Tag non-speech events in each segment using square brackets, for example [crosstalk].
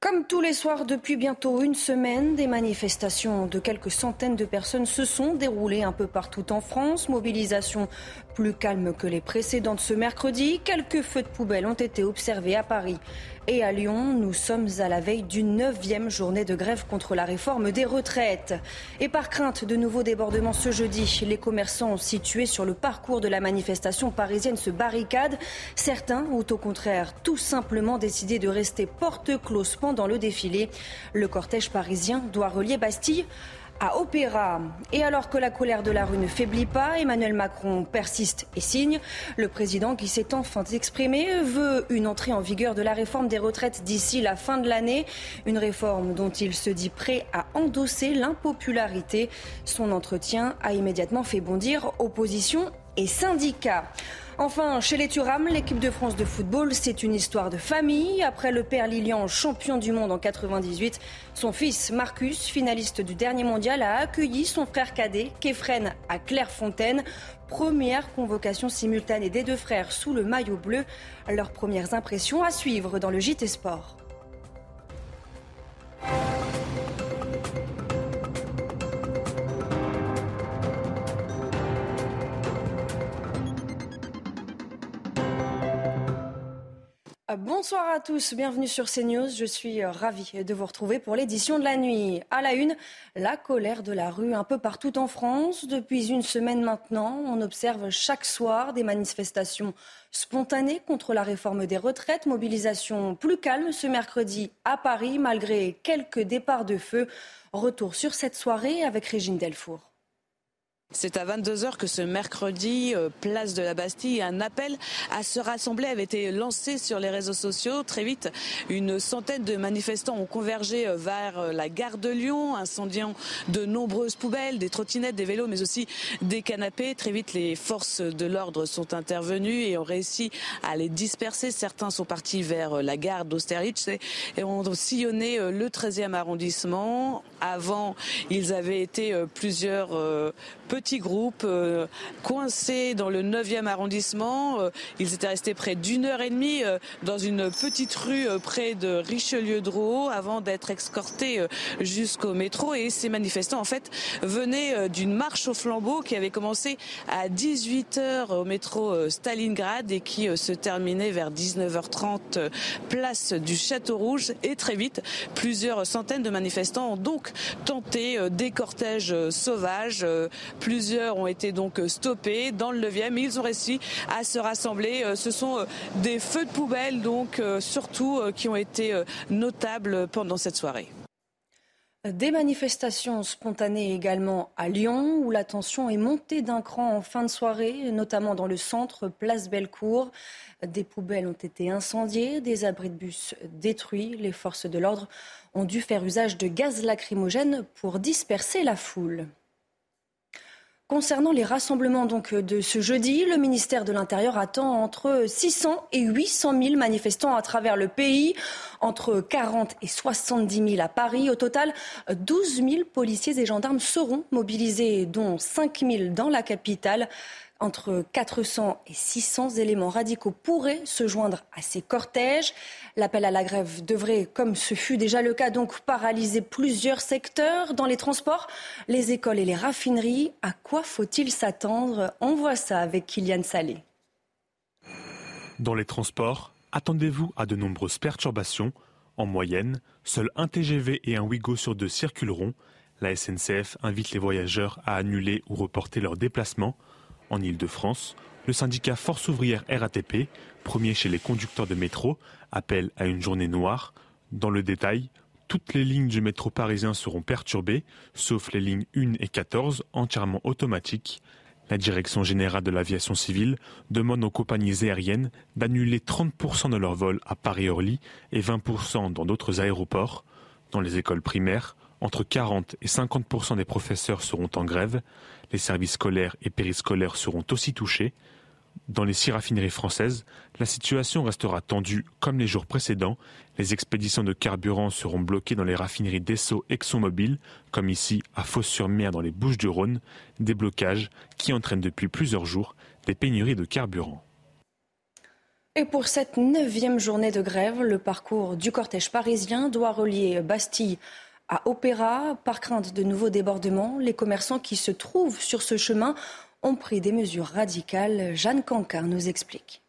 Comme tous les soirs depuis bientôt une semaine, des manifestations de quelques centaines de personnes se sont déroulées un peu partout en France. Mobilisation plus calme que les précédentes ce mercredi. Quelques feux de poubelle ont été observés à Paris et à Lyon. Nous sommes à la veille d'une neuvième journée de grève contre la réforme des retraites. Et par crainte de nouveaux débordements ce jeudi, les commerçants situés sur le parcours de la manifestation parisienne se barricadent. Certains ont au contraire tout simplement décidé de rester porte close pendant le défilé. Le cortège parisien doit relier Bastille à Opéra. Et alors que la colère de la rue ne faiblit pas, Emmanuel Macron persiste et signe. Le président, qui s'est enfin exprimé, veut une entrée en vigueur de la réforme des retraites d'ici la fin de l'année. Une réforme dont il se dit prêt à endosser l'impopularité. Son entretien a immédiatement fait bondir opposition et syndicats. Enfin, chez les Turam, l'équipe de France de football, c'est une histoire de famille. Après le père Lilian, champion du monde en 98, son fils Marcus, finaliste du dernier mondial, a accueilli son frère cadet, Kefren, à Clairefontaine. Première convocation simultanée des deux frères sous le maillot bleu. Leurs premières impressions à suivre dans le JT Sport. Bonsoir à tous, bienvenue sur CNews. Je suis euh, ravie de vous retrouver pour l'édition de la nuit. À la une, la colère de la rue un peu partout en France. Depuis une semaine maintenant, on observe chaque soir des manifestations spontanées contre la réforme des retraites. Mobilisation plus calme ce mercredi à Paris malgré quelques départs de feu. Retour sur cette soirée avec Régine Delfour. C'est à 22h que ce mercredi, euh, place de la Bastille, un appel à se rassembler avait été lancé sur les réseaux sociaux. Très vite, une centaine de manifestants ont convergé euh, vers euh, la gare de Lyon, incendiant de nombreuses poubelles, des trottinettes, des vélos, mais aussi des canapés. Très vite, les forces de l'ordre sont intervenues et ont réussi à les disperser. Certains sont partis vers la gare d'Austerlitz et ont sillonné le 13e arrondissement. Avant, ils avaient été plusieurs petits groupes euh, coincés dans le 9e arrondissement. Euh, ils étaient restés près d'une heure et demie euh, dans une petite rue près de Richelieu-Drouot avant d'être escortés jusqu'au métro. Et ces manifestants, en fait, venaient d'une marche au flambeau qui avait commencé à 18h au métro Stalingrad et qui se terminait vers 19h30 place du Château Rouge. Et très vite, plusieurs centaines de manifestants ont donc tenté des cortèges sauvages Plusieurs ont été donc stoppés dans le 9e. Ils ont réussi à se rassembler. Euh, ce sont euh, des feux de poubelle, donc euh, surtout, qui ont été notables pendant cette soirée. Des manifestations spontanées également à Lyon, où la tension est montée d'un cran en fin de soirée, notamment dans le centre, place Bellecour. Des poubelles ont été incendiées, des abris de bus détruits. Les forces de l'ordre ont dû faire usage de gaz lacrymogène pour disperser la foule. Concernant les rassemblements donc de ce jeudi, le ministère de l'Intérieur attend entre 600 et 800 000 manifestants à travers le pays, entre 40 et 70 000 à Paris. Au total, 12 000 policiers et gendarmes seront mobilisés, dont 5 000 dans la capitale. Entre 400 et 600 éléments radicaux pourraient se joindre à ces cortèges. L'appel à la grève devrait, comme ce fut déjà le cas, donc paralyser plusieurs secteurs dans les transports, les écoles et les raffineries. À quoi faut-il s'attendre? On voit ça avec Kylian Salé. Dans les transports, attendez-vous à de nombreuses perturbations. En moyenne, seul un TGV et un Ouigo sur deux circuleront. La SNCF invite les voyageurs à annuler ou reporter leurs déplacements. En Ile-de-France, le syndicat Force ouvrière RATP, premier chez les conducteurs de métro, appelle à une journée noire. Dans le détail, toutes les lignes du métro parisien seront perturbées, sauf les lignes 1 et 14 entièrement automatiques. La Direction générale de l'aviation civile demande aux compagnies aériennes d'annuler 30% de leurs vols à Paris-Orly et 20% dans d'autres aéroports. Dans les écoles primaires, entre 40 et 50% des professeurs seront en grève. Les services scolaires et périscolaires seront aussi touchés. Dans les six raffineries françaises, la situation restera tendue comme les jours précédents. Les expéditions de carburant seront bloquées dans les raffineries d'Esso ExxonMobil, comme ici à Fos-sur-Mer dans les Bouches-du-Rhône, des blocages qui entraînent depuis plusieurs jours des pénuries de carburant. Et pour cette neuvième journée de grève, le parcours du cortège parisien doit relier Bastille à Opéra. Par crainte de nouveaux débordements, les commerçants qui se trouvent sur ce chemin ont pris des mesures radicales. Jeanne Cancard nous explique.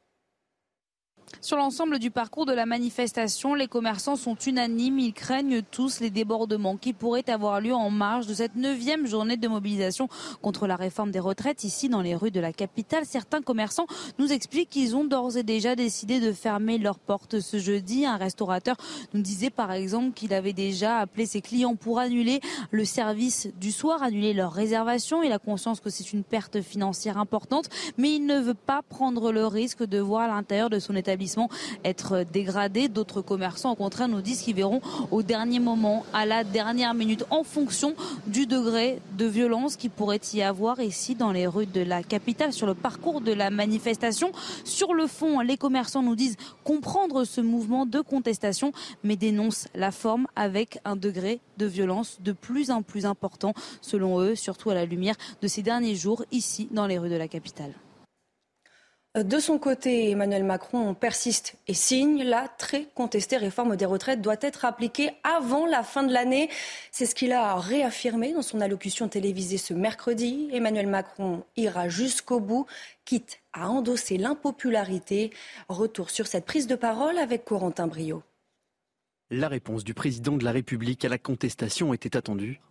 Sur l'ensemble du parcours de la manifestation, les commerçants sont unanimes. Ils craignent tous les débordements qui pourraient avoir lieu en marge de cette neuvième journée de mobilisation contre la réforme des retraites ici dans les rues de la capitale. Certains commerçants nous expliquent qu'ils ont d'ores et déjà décidé de fermer leurs portes ce jeudi. Un restaurateur nous disait par exemple qu'il avait déjà appelé ses clients pour annuler le service du soir, annuler leur réservation. Il a conscience que c'est une perte financière importante, mais il ne veut pas prendre le risque de voir à l'intérieur de son établissement être dégradés. D'autres commerçants, au contraire, nous disent qu'ils verront au dernier moment, à la dernière minute, en fonction du degré de violence qui pourrait y avoir ici dans les rues de la capitale, sur le parcours de la manifestation. Sur le fond, les commerçants nous disent comprendre ce mouvement de contestation, mais dénoncent la forme avec un degré de violence de plus en plus important, selon eux, surtout à la lumière de ces derniers jours ici dans les rues de la capitale. De son côté, Emmanuel Macron persiste et signe. La très contestée réforme des retraites doit être appliquée avant la fin de l'année. C'est ce qu'il a réaffirmé dans son allocution télévisée ce mercredi. Emmanuel Macron ira jusqu'au bout, quitte à endosser l'impopularité. Retour sur cette prise de parole avec Corentin Brio. La réponse du président de la République à la contestation était attendue.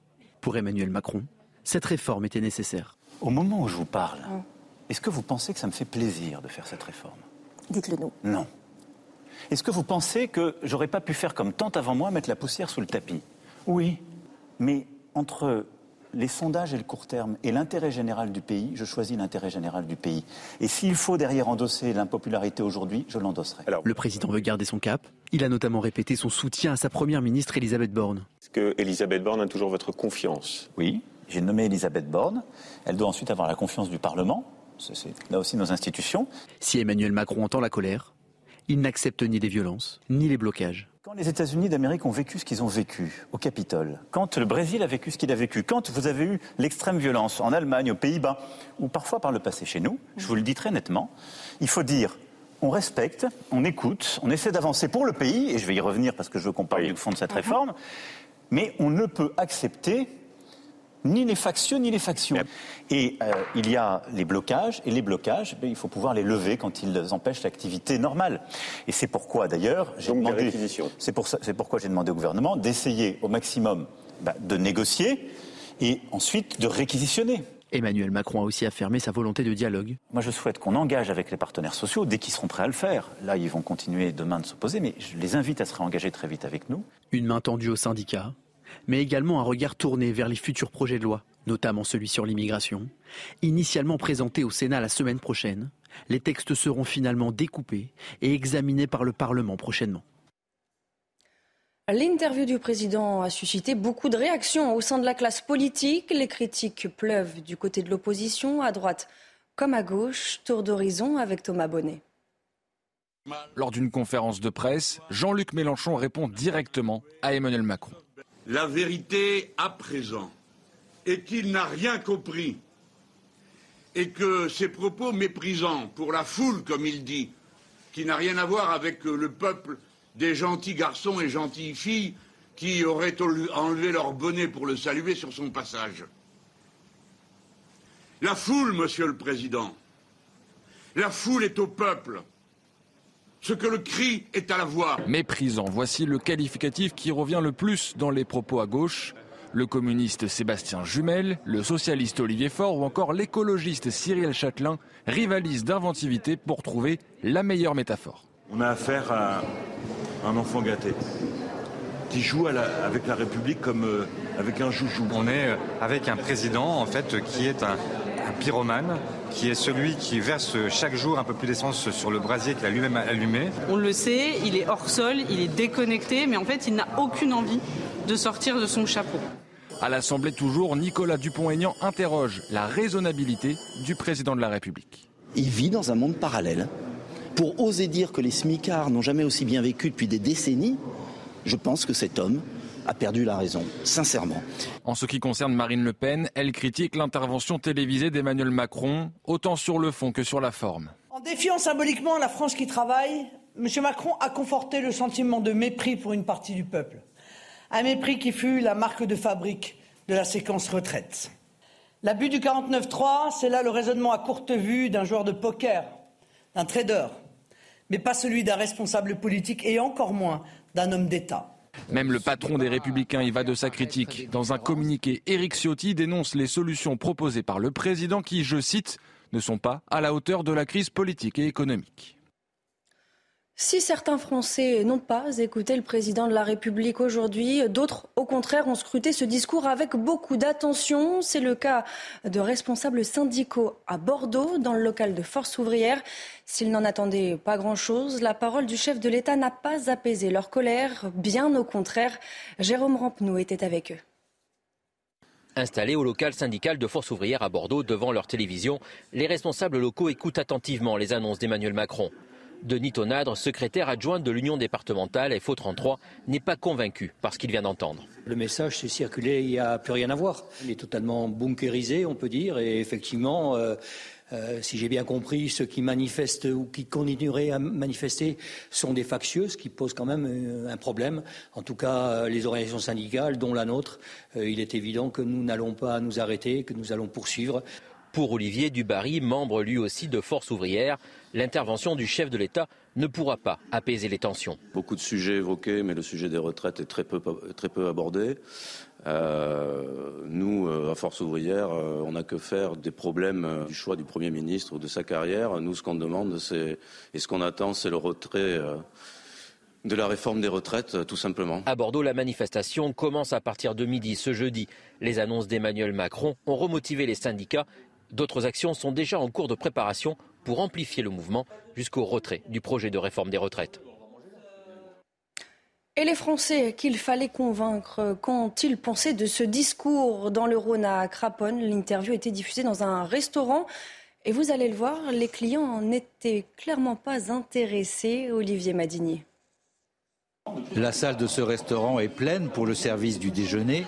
Pour Emmanuel Macron, cette réforme était nécessaire. Au moment où je vous parle, ah. Est-ce que vous pensez que ça me fait plaisir de faire cette réforme? Dites-le nous. Non. Est-ce que vous pensez que j'aurais pas pu faire comme tant avant moi, mettre la poussière sous le tapis? Oui. Mais entre les sondages et le court terme et l'intérêt général du pays, je choisis l'intérêt général du pays. Et s'il faut derrière endosser l'impopularité aujourd'hui, je l'endosserai. le président veut garder son cap. Il a notamment répété son soutien à sa première ministre Elisabeth Borne. Est-ce que Elisabeth Borne a toujours votre confiance? Oui. J'ai nommé Elisabeth Borne. Elle doit ensuite avoir la confiance du Parlement c'est là aussi nos institutions. Si Emmanuel Macron entend la colère, il n'accepte ni les violences, ni les blocages. Quand les États-Unis d'Amérique ont vécu ce qu'ils ont vécu au Capitole, quand le Brésil a vécu ce qu'il a vécu, quand vous avez eu l'extrême violence en Allemagne, aux Pays-Bas, ou parfois par le passé chez nous, je vous le dis très nettement, il faut dire on respecte, on écoute, on essaie d'avancer pour le pays, et je vais y revenir parce que je veux qu'on parle du fond de cette réforme, mais on ne peut accepter ni les factions ni les factions. Et euh, il y a les blocages, et les blocages, ben, il faut pouvoir les lever quand ils empêchent l'activité normale. Et c'est pourquoi d'ailleurs j'ai demandé, c'est pour pourquoi j'ai demandé au gouvernement d'essayer au maximum ben, de négocier et ensuite de réquisitionner. Emmanuel Macron a aussi affirmé sa volonté de dialogue. Moi, je souhaite qu'on engage avec les partenaires sociaux dès qu'ils seront prêts à le faire. Là, ils vont continuer demain de s'opposer, mais je les invite à se réengager très vite avec nous. Une main tendue aux syndicats, mais également un regard tourné vers les futurs projets de loi, notamment celui sur l'immigration. Initialement présenté au Sénat la semaine prochaine, les textes seront finalement découpés et examinés par le Parlement prochainement. L'interview du président a suscité beaucoup de réactions au sein de la classe politique. Les critiques pleuvent du côté de l'opposition, à droite comme à gauche. Tour d'horizon avec Thomas Bonnet. Lors d'une conférence de presse, Jean-Luc Mélenchon répond directement à Emmanuel Macron. La vérité à présent est qu'il n'a rien compris et que ses propos méprisants pour la foule, comme il dit, qui n'a rien à voir avec le peuple des gentils garçons et gentilles filles qui auraient enlevé leur bonnet pour le saluer sur son passage. La foule, Monsieur le Président, la foule est au peuple ce que le cri est à la voix. Méprisant, voici le qualificatif qui revient le plus dans les propos à gauche. Le communiste Sébastien Jumel, le socialiste Olivier Faure ou encore l'écologiste Cyril Châtelain rivalisent d'inventivité pour trouver la meilleure métaphore. On a affaire à un enfant gâté qui joue avec la République comme euh, avec un joujou. On est euh, avec un président en fait qui est un un pyromane, qui est celui qui verse chaque jour un peu plus d'essence sur le brasier qu'il a lui-même allumé. On le sait, il est hors sol, il est déconnecté, mais en fait, il n'a aucune envie de sortir de son chapeau. À l'Assemblée toujours, Nicolas Dupont-Aignan interroge la raisonnabilité du président de la République. Il vit dans un monde parallèle. Pour oser dire que les smicards n'ont jamais aussi bien vécu depuis des décennies, je pense que cet homme a perdu la raison, sincèrement. En ce qui concerne Marine Le Pen, elle critique l'intervention télévisée d'Emmanuel Macron, autant sur le fond que sur la forme. En défiant symboliquement la France qui travaille, M. Macron a conforté le sentiment de mépris pour une partie du peuple. Un mépris qui fut la marque de fabrique de la séquence retraite. L'abus du 49-3, c'est là le raisonnement à courte vue d'un joueur de poker, d'un trader, mais pas celui d'un responsable politique et encore moins d'un homme d'État. Même le patron des Républicains y va de sa critique. Dans un communiqué, Éric Ciotti dénonce les solutions proposées par le président qui, je cite, ne sont pas à la hauteur de la crise politique et économique. Si certains Français n'ont pas écouté le président de la République aujourd'hui, d'autres, au contraire, ont scruté ce discours avec beaucoup d'attention. C'est le cas de responsables syndicaux à Bordeaux, dans le local de Force ouvrière. S'ils n'en attendaient pas grand-chose, la parole du chef de l'État n'a pas apaisé leur colère. Bien au contraire, Jérôme Rampenou était avec eux. Installés au local syndical de Force ouvrière à Bordeaux devant leur télévision, les responsables locaux écoutent attentivement les annonces d'Emmanuel Macron. Denis Tonadre, secrétaire adjoint de l'Union départementale FO33, n'est pas convaincu par ce qu'il vient d'entendre. Le message s'est circulé, il n'y a plus rien à voir. Il est totalement bunkérisé, on peut dire, et effectivement, euh, euh, si j'ai bien compris, ceux qui manifestent ou qui continueraient à manifester sont des factieux, ce qui pose quand même euh, un problème. En tout cas, les organisations syndicales, dont la nôtre, il est évident que nous n'allons pas nous arrêter, que nous allons poursuivre. Pour Olivier Dubarry, membre lui aussi de Force ouvrière, l'intervention du chef de l'État ne pourra pas apaiser les tensions. Beaucoup de sujets évoqués, mais le sujet des retraites est très peu, très peu abordé. Euh, nous, euh, à Force ouvrière, euh, on n'a que faire des problèmes du choix du Premier ministre ou de sa carrière. Nous, ce qu'on demande, c'est et ce qu'on attend, c'est le retrait de la réforme des retraites, tout simplement. À Bordeaux, la manifestation commence à partir de midi ce jeudi. Les annonces d'Emmanuel Macron ont remotivé les syndicats D'autres actions sont déjà en cours de préparation pour amplifier le mouvement jusqu'au retrait du projet de réforme des retraites. Et les Français qu'il fallait convaincre quand ils pensaient de ce discours dans le Rhône à Craponne L'interview était diffusée dans un restaurant. Et vous allez le voir, les clients n'étaient clairement pas intéressés, Olivier Madinier. La salle de ce restaurant est pleine pour le service du déjeuner.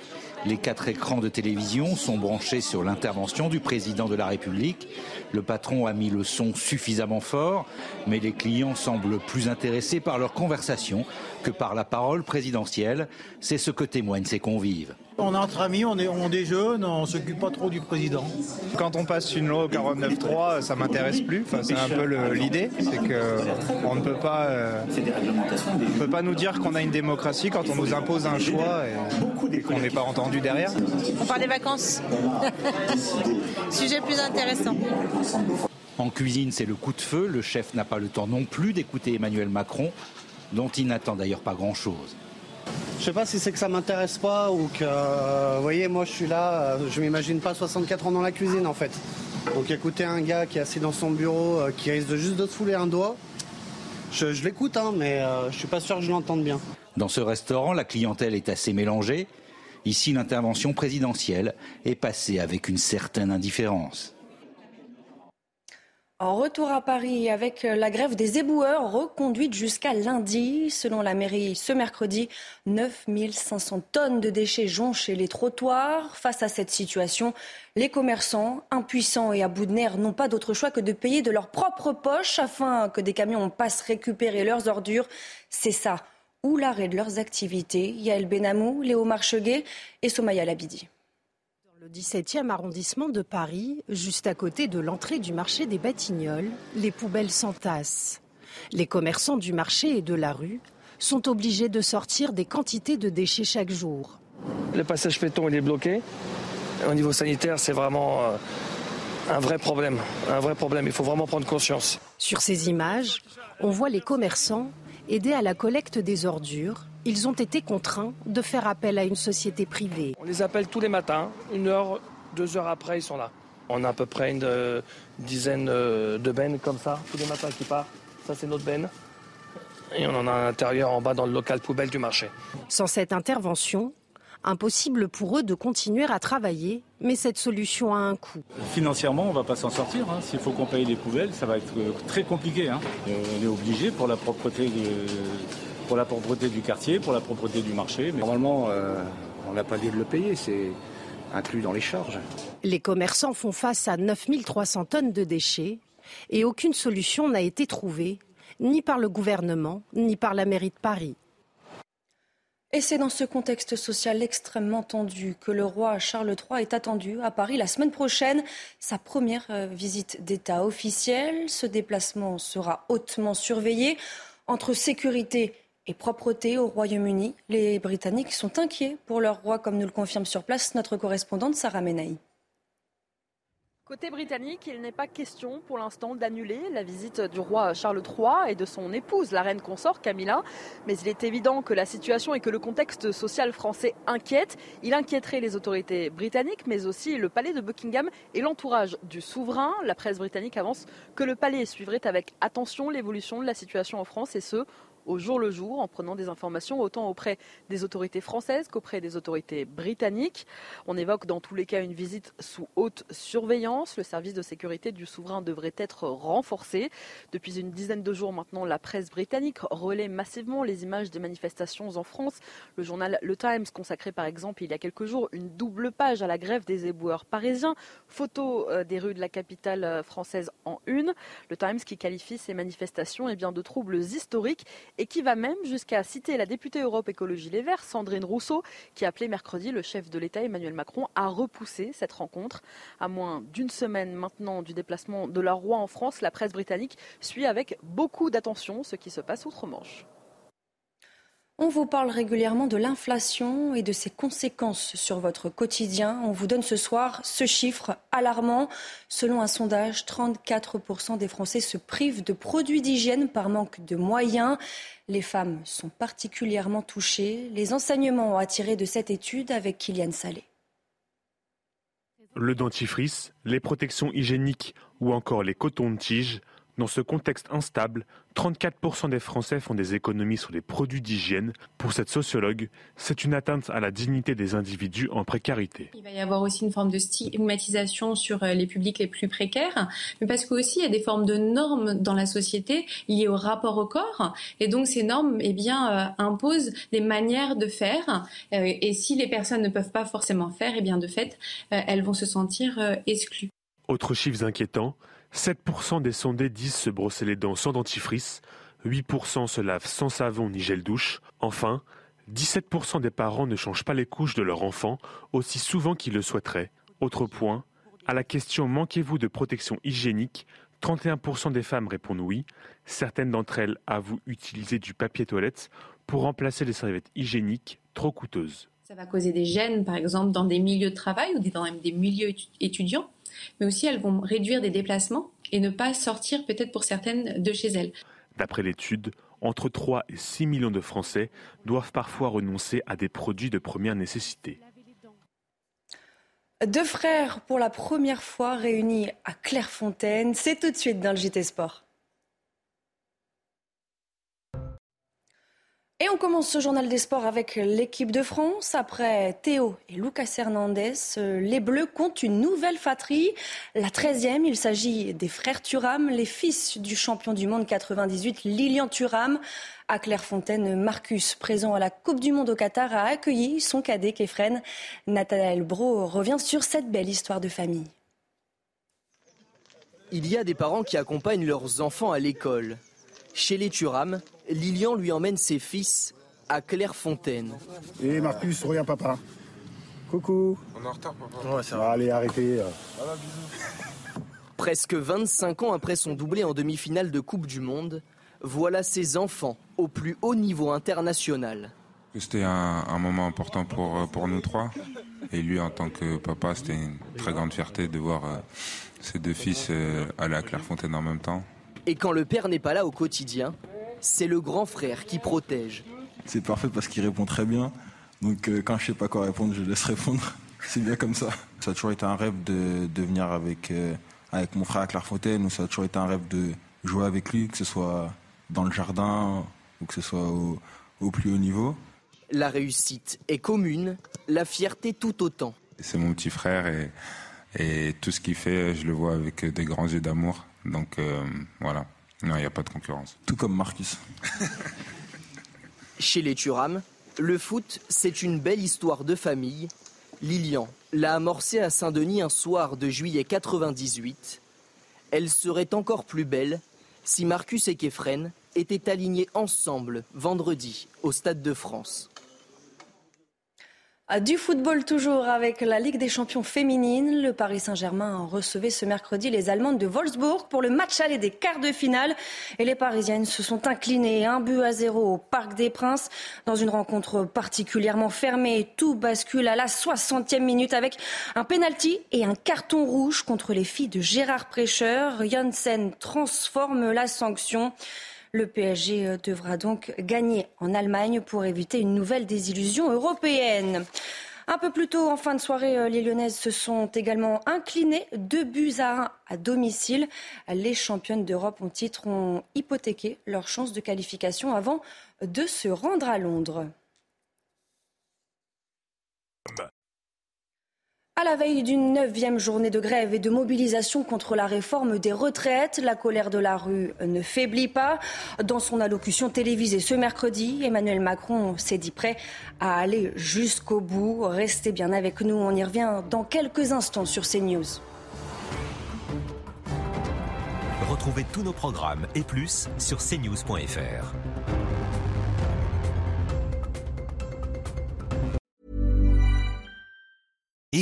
Les quatre écrans de télévision sont branchés sur l'intervention du président de la République. Le patron a mis le son suffisamment fort, mais les clients semblent plus intéressés par leur conversation que par la parole présidentielle. C'est ce que témoignent ses convives. On est entre amis, on, est, on déjeune, on s'occupe pas trop du président. Quand on passe une loi au 49.3, ça m'intéresse plus. Enfin, c'est un peu l'idée, c'est qu'on ne peut pas, euh, peut pas nous dire qu'on a une démocratie quand on nous impose un choix et, qu'on n'est pas entendu derrière. On parle des vacances. [laughs] Sujet plus intéressant. En cuisine, c'est le coup de feu. Le chef n'a pas le temps non plus d'écouter Emmanuel Macron, dont il n'attend d'ailleurs pas grand-chose. Je sais pas si c'est que ça m'intéresse pas ou que, euh, vous voyez, moi je suis là, euh, je m'imagine pas 64 ans dans la cuisine en fait. Donc écouter un gars qui est assis dans son bureau, euh, qui risque juste de se fouler un doigt, je, l'écoute, hein, mais je suis pas sûr que je l'entende bien. Dans ce restaurant, la clientèle est assez mélangée. Ici, l'intervention présidentielle est passée avec une certaine indifférence. En retour à Paris avec la grève des éboueurs reconduite jusqu'à lundi. Selon la mairie, ce mercredi, 9500 tonnes de déchets jonchaient les trottoirs. Face à cette situation, les commerçants, impuissants et à bout de nerfs, n'ont pas d'autre choix que de payer de leur propre poche afin que des camions passent récupérer leurs ordures. C'est ça, ou l'arrêt de leurs activités. Yael Benamou, Léo Marcheguet et Somaya Labidi le 17e arrondissement de Paris, juste à côté de l'entrée du marché des Batignolles, les poubelles s'entassent. Les commerçants du marché et de la rue sont obligés de sortir des quantités de déchets chaque jour. Le passage péton il est bloqué. Au niveau sanitaire, c'est vraiment euh, un vrai problème. Un vrai problème. Il faut vraiment prendre conscience. Sur ces images, on voit les commerçants aider à la collecte des ordures ils ont été contraints de faire appel à une société privée. On les appelle tous les matins, une heure, deux heures après, ils sont là. On a à peu près une euh, dizaine euh, de bennes comme ça, tous les matins qui partent. Ça, c'est notre benne. Et on en a à l'intérieur, en bas, dans le local poubelle du marché. Sans cette intervention, impossible pour eux de continuer à travailler, mais cette solution a un coût. Financièrement, on ne va pas s'en sortir. Hein. S'il faut qu'on paye les poubelles, ça va être euh, très compliqué. Hein. On est obligé pour la propreté pour la propreté du quartier, pour la propreté du marché. Mais... Normalement, on n'a pas lieu de le payer. C'est inclus dans les charges. Les commerçants font face à 9300 tonnes de déchets et aucune solution n'a été trouvée, ni par le gouvernement, ni par la mairie de Paris. Et c'est dans ce contexte social extrêmement tendu que le roi Charles III est attendu à Paris la semaine prochaine. Sa première euh, visite d'État officielle. Ce déplacement sera hautement surveillé entre sécurité et propreté au Royaume-Uni. Les Britanniques sont inquiets pour leur roi, comme nous le confirme sur place notre correspondante Sarah Menaï. Côté britannique, il n'est pas question pour l'instant d'annuler la visite du roi Charles III et de son épouse, la reine consort Camilla. Mais il est évident que la situation et que le contexte social français inquiète. Il inquiéterait les autorités britanniques, mais aussi le palais de Buckingham et l'entourage du souverain. La presse britannique avance que le palais suivrait avec attention l'évolution de la situation en France et ce, au jour le jour en prenant des informations autant auprès des autorités françaises qu'auprès des autorités britanniques. On évoque dans tous les cas une visite sous haute surveillance. Le service de sécurité du souverain devrait être renforcé. Depuis une dizaine de jours maintenant, la presse britannique relaie massivement les images des manifestations en France. Le journal Le Times consacrait par exemple il y a quelques jours une double page à la grève des éboueurs parisiens. Photo euh, des rues de la capitale euh, française en une. Le Times qui qualifie ces manifestations eh bien, de troubles historiques et qui va même jusqu'à citer la députée Europe Écologie Les Verts, Sandrine Rousseau, qui a appelé mercredi le chef de l'État Emmanuel Macron à repousser cette rencontre. À moins d'une semaine maintenant du déplacement de la roi en France, la presse britannique suit avec beaucoup d'attention ce qui se passe outre-Manche. On vous parle régulièrement de l'inflation et de ses conséquences sur votre quotidien. On vous donne ce soir ce chiffre alarmant. Selon un sondage, 34% des Français se privent de produits d'hygiène par manque de moyens. Les femmes sont particulièrement touchées. Les enseignements ont attiré de cette étude avec Kylian Salé. Le dentifrice, les protections hygiéniques ou encore les cotons de tige dans ce contexte instable, 34% des Français font des économies sur les produits d'hygiène. Pour cette sociologue, c'est une atteinte à la dignité des individus en précarité. Il va y avoir aussi une forme de stigmatisation sur euh, les publics les plus précaires, mais parce qu'aussi il y a des formes de normes dans la société liées au rapport au corps, et donc ces normes eh bien, euh, imposent des manières de faire, euh, et si les personnes ne peuvent pas forcément faire, eh bien, de fait, elles vont se sentir exclues. Autres chiffres inquiétants, 7% des sondés disent se brosser les dents sans dentifrice, 8% se lavent sans savon ni gel douche. Enfin, 17% des parents ne changent pas les couches de leur enfant aussi souvent qu'ils le souhaiteraient. Autre point, à la question manquez-vous de protection hygiénique? 31% des femmes répondent oui. Certaines d'entre elles avouent utiliser du papier toilette pour remplacer les serviettes hygiéniques trop coûteuses. Ça va causer des gènes, par exemple, dans des milieux de travail ou dans des milieux étudiants mais aussi elles vont réduire des déplacements et ne pas sortir peut-être pour certaines de chez elles. D'après l'étude, entre 3 et 6 millions de Français doivent parfois renoncer à des produits de première nécessité. Deux frères pour la première fois réunis à Clairefontaine, c'est tout de suite dans le JT Sport. Et on commence ce journal des sports avec l'équipe de France. Après Théo et Lucas Hernandez, les Bleus comptent une nouvelle fatrie. La 13e, il s'agit des frères Thuram, les fils du champion du monde 98, Lilian Thuram. À Clairefontaine, Marcus, présent à la Coupe du Monde au Qatar, a accueilli son cadet Kefren. Nathanaël Bro revient sur cette belle histoire de famille. Il y a des parents qui accompagnent leurs enfants à l'école. Chez les Thuram, Lilian lui emmène ses fils à Clairefontaine. Et Marcus, reviens papa. Coucou. On est en retard papa. Ouais, ça va. Allez, arrêtez. Presque 25 ans après son doublé en demi-finale de Coupe du Monde, voilà ses enfants au plus haut niveau international. C'était un, moment important pour, pour nous trois. Et lui, en tant que papa, c'était une très grande fierté de voir euh, ses deux fils euh, aller à Clairefontaine en même temps. Et quand le père n'est pas là au quotidien, c'est le grand frère qui protège. C'est parfait parce qu'il répond très bien. Donc euh, quand je sais pas quoi répondre, je laisse répondre. [laughs] C'est bien comme ça. Ça a toujours été un rêve de, de venir avec, euh, avec mon frère à Clairefontaine, ou ça a toujours été un rêve de jouer avec lui, que ce soit dans le jardin ou que ce soit au, au plus haut niveau. La réussite est commune, la fierté tout autant. C'est mon petit frère et, et tout ce qu'il fait, je le vois avec des grands yeux d'amour. Donc euh, voilà, non, il n'y a pas de concurrence. Tout comme Marcus. [laughs] Chez les Turam, le foot, c'est une belle histoire de famille. Lilian l'a amorcé à Saint-Denis un soir de juillet 98. Elle serait encore plus belle si Marcus et Kefren étaient alignés ensemble vendredi au Stade de France. Du football toujours avec la Ligue des champions féminines. Le Paris Saint-Germain recevait ce mercredi les Allemandes de Wolfsburg pour le match aller des quarts de finale. Et les Parisiennes se sont inclinées un but à zéro au Parc des Princes. Dans une rencontre particulièrement fermée, tout bascule à la 60e minute avec un penalty et un carton rouge contre les filles de Gérard Prêcheur. Janssen transforme la sanction. Le PSG euh, devra donc gagner en Allemagne pour éviter une nouvelle désillusion européenne. Un peu plus tôt, en fin de soirée, euh, les Lyonnaises se sont également inclinées. Deux buts à un à domicile. Les championnes d'Europe en titre ont hypothéqué leur chance de qualification avant de se rendre à Londres. À la veille d'une neuvième journée de grève et de mobilisation contre la réforme des retraites, la colère de la rue ne faiblit pas. Dans son allocution télévisée ce mercredi, Emmanuel Macron s'est dit prêt à aller jusqu'au bout. Restez bien avec nous, on y revient dans quelques instants sur CNews. Retrouvez tous nos programmes et plus sur cnews.fr.